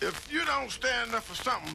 If you don't stand up for something,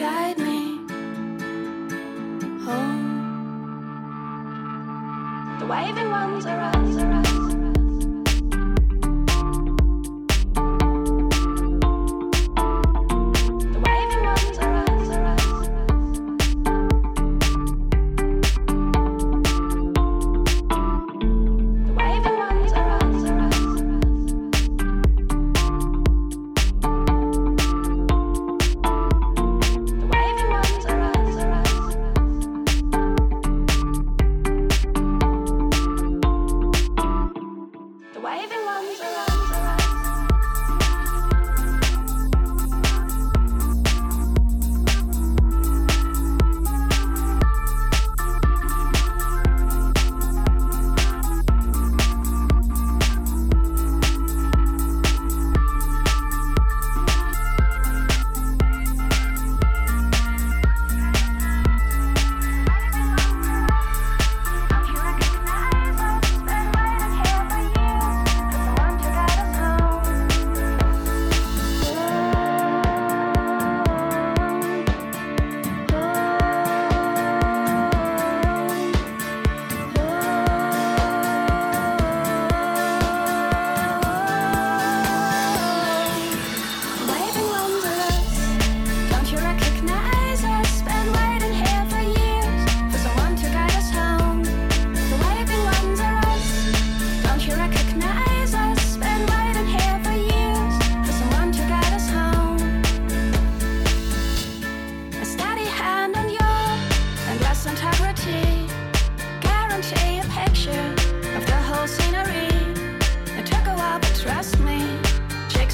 guide me home. The waving ones are us.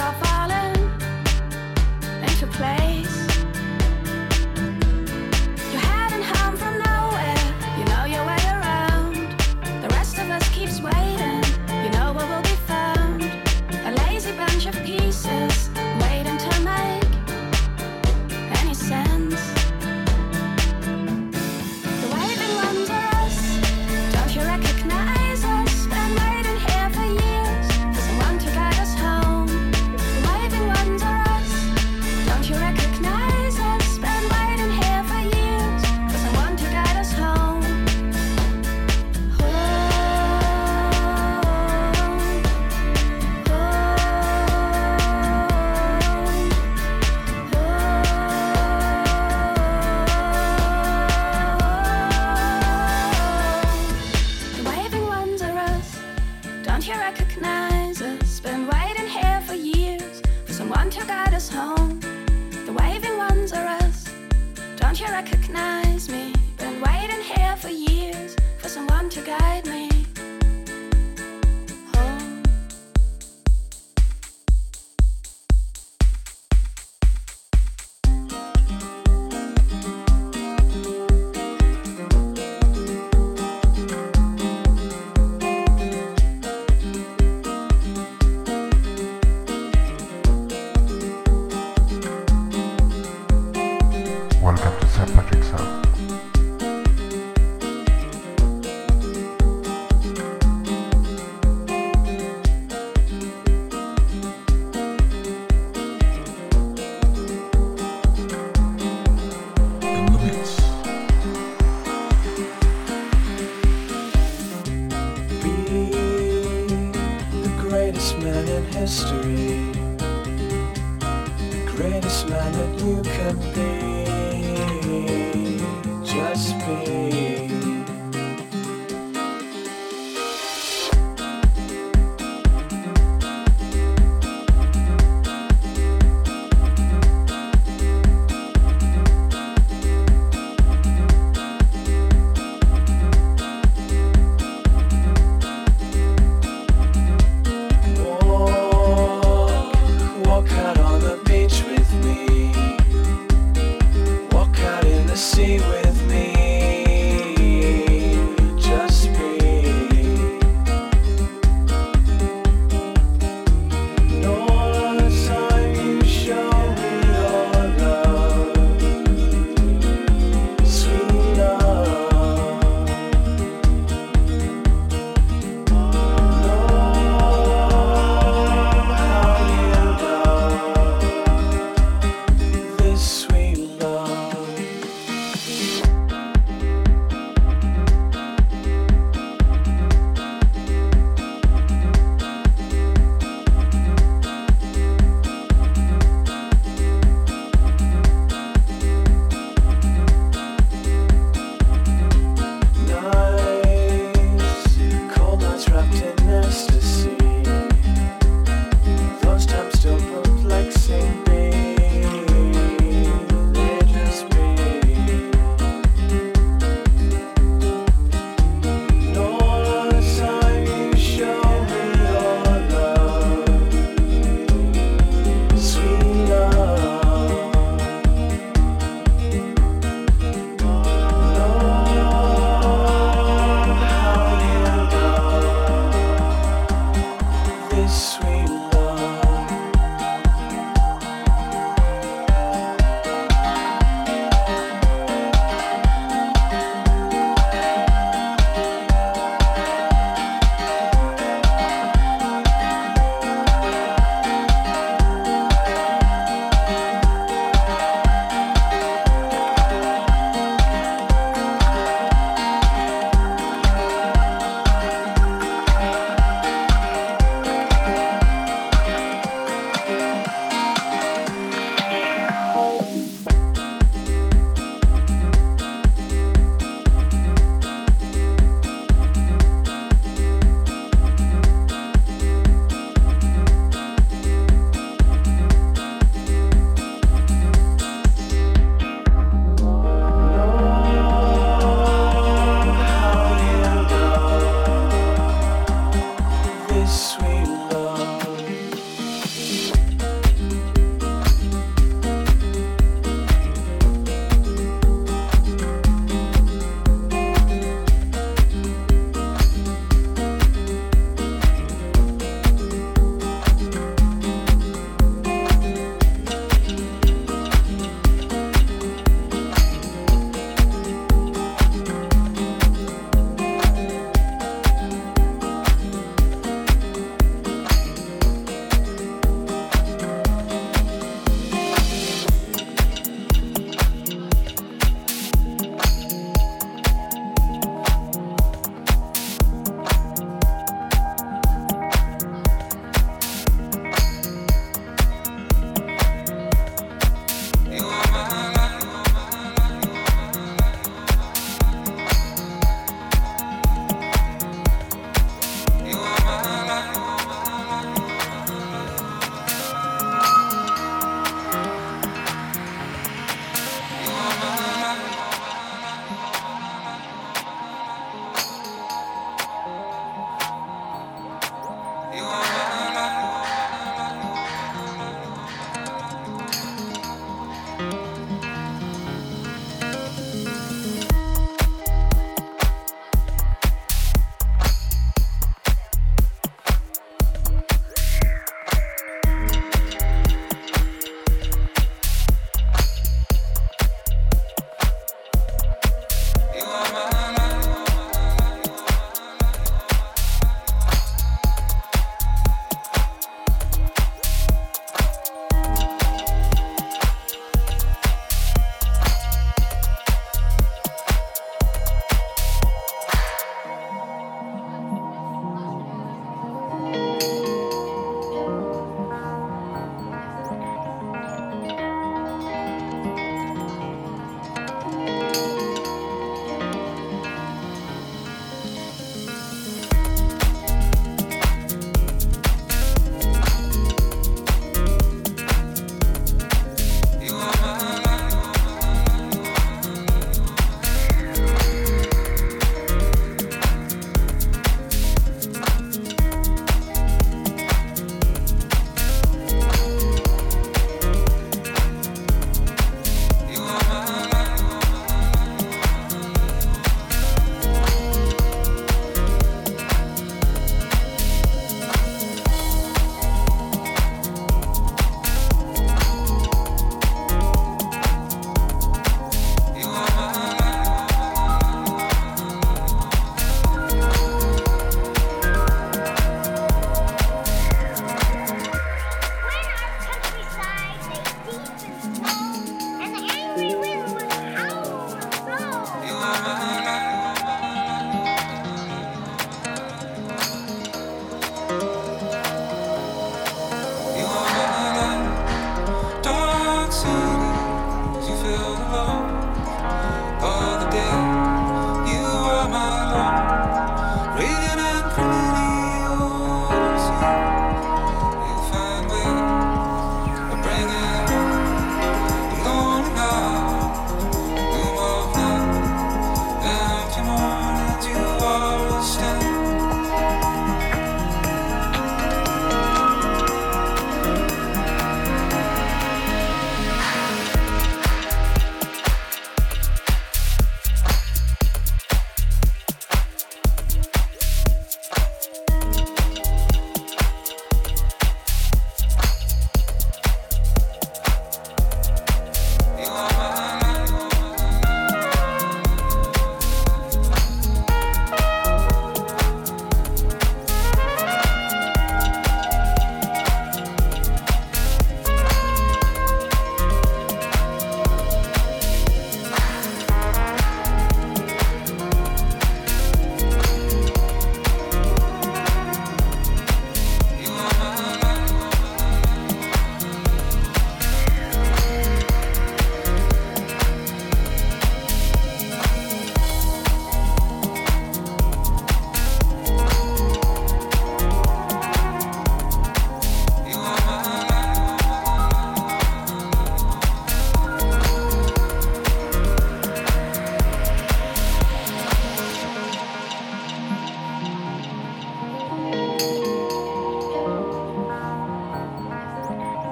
I'll follow. History. The greatest man that you can be. Just be.